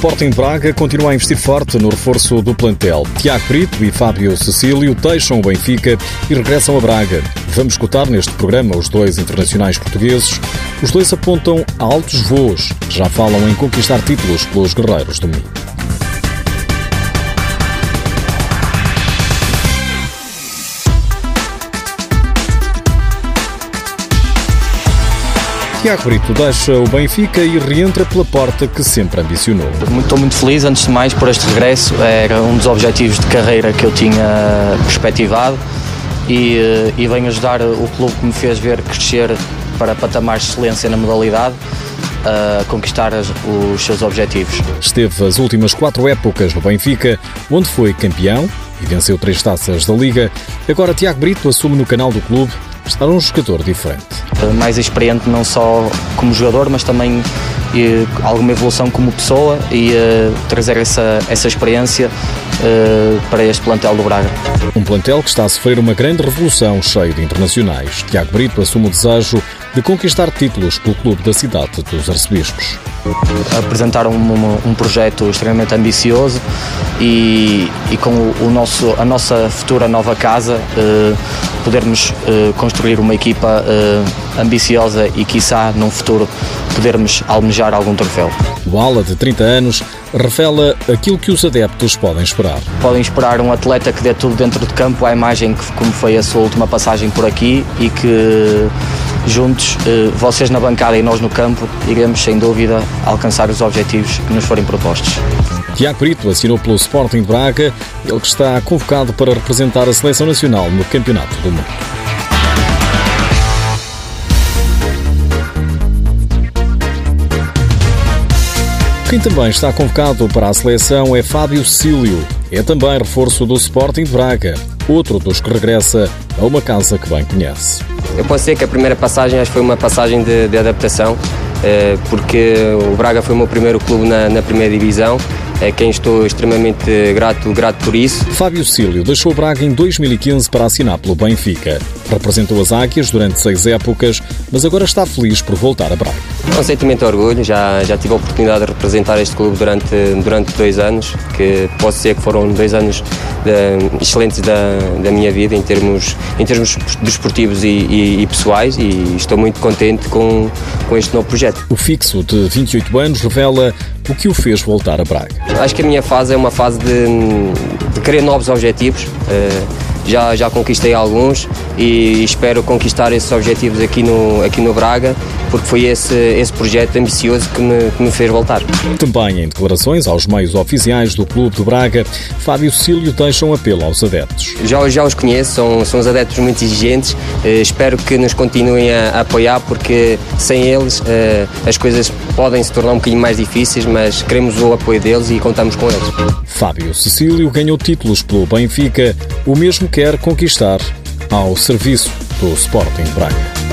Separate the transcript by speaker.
Speaker 1: Sporting Braga continua a investir forte no reforço do plantel. Tiago Brito e Fábio Cecílio deixam o Benfica e regressam a Braga. Vamos escutar neste programa os dois internacionais portugueses. Os dois apontam a altos voos. Já falam em conquistar títulos pelos guerreiros do Minho. Tiago Brito deixa o Benfica e reentra pela porta que sempre ambicionou.
Speaker 2: Estou muito feliz, antes de mais, por este regresso. Era um dos objetivos de carreira que eu tinha perspectivado e, eh, e venho ajudar o clube que me fez ver crescer para patamares de excelência na modalidade a conquistar os seus objetivos.
Speaker 1: Esteve as últimas quatro épocas no Benfica, onde foi campeão e venceu três taças da Liga. Agora Tiago Brito assume no canal do clube estar um jogador diferente.
Speaker 2: Mais experiente não só como jogador, mas também e, alguma evolução como pessoa e uh, trazer essa, essa experiência uh, para este plantel do Braga.
Speaker 1: Um plantel que está a sofrer uma grande revolução cheio de internacionais. Tiago Brito assume o desejo de conquistar títulos pelo clube da cidade dos Arcebispos.
Speaker 2: Apresentaram um, um, projeto extremamente ambicioso e, e com o, o, nosso, a nossa futura nova casa uh, podermos construir uma equipa ambiciosa e, quiçá, num futuro, podermos almejar algum troféu.
Speaker 1: O ala de 30 anos revela aquilo que os adeptos podem esperar.
Speaker 2: Podem esperar um atleta que dê tudo dentro de campo, à imagem que, como foi a sua última passagem por aqui e que juntos, uh, vocês na bancada e nós no campo, iremos sem dúvida alcançar os objetivos que nos forem propostos.
Speaker 1: Tiago Brito assinou pelo Sporting Braga, ele que está convocado para representar a seleção nacional no Campeonato do Mundo. Quem também está convocado para a seleção é Fábio Cílio. É também reforço do Sporting de Braga, outro dos que regressa a uma casa que bem conhece.
Speaker 3: Eu posso dizer que a primeira passagem acho que foi uma passagem de, de adaptação, eh, porque o Braga foi o meu primeiro clube na, na primeira divisão a quem estou extremamente grato, grato por isso.
Speaker 1: Fábio Cílio deixou Braga em 2015 para assinar pelo Benfica. Representou as Águias durante seis épocas, mas agora está feliz por voltar a Braga.
Speaker 3: Um sentimento de orgulho, já, já tive a oportunidade de representar este clube durante, durante dois anos, que posso dizer que foram dois anos de, excelentes da, da minha vida em termos, em termos desportivos e, e, e, pessoais e estou muito contente com, com este novo projeto.
Speaker 1: O fixo de 28 anos revela o que o fez voltar a Braga.
Speaker 3: Acho que a minha fase é uma fase de, de querer novos objetivos. Uh, já, já conquistei alguns e espero conquistar esses objetivos aqui no, aqui no Braga, porque foi esse, esse projeto ambicioso que me, que me fez voltar.
Speaker 1: Também em declarações aos meios oficiais do Clube de Braga, Fábio Cílio deixa um apelo aos adeptos.
Speaker 3: Já, já os conheço, são, são os adeptos muito exigentes, eh, espero que nos continuem a, a, apoiar, porque sem eles eh, as coisas podem se tornar um bocadinho mais difíceis, mas queremos o apoio deles e contamos com eles.
Speaker 1: Fábio Cecílio ganhou títulos pelo Benfica, o mesmo quer conquistar ao serviço do Sporting Braga.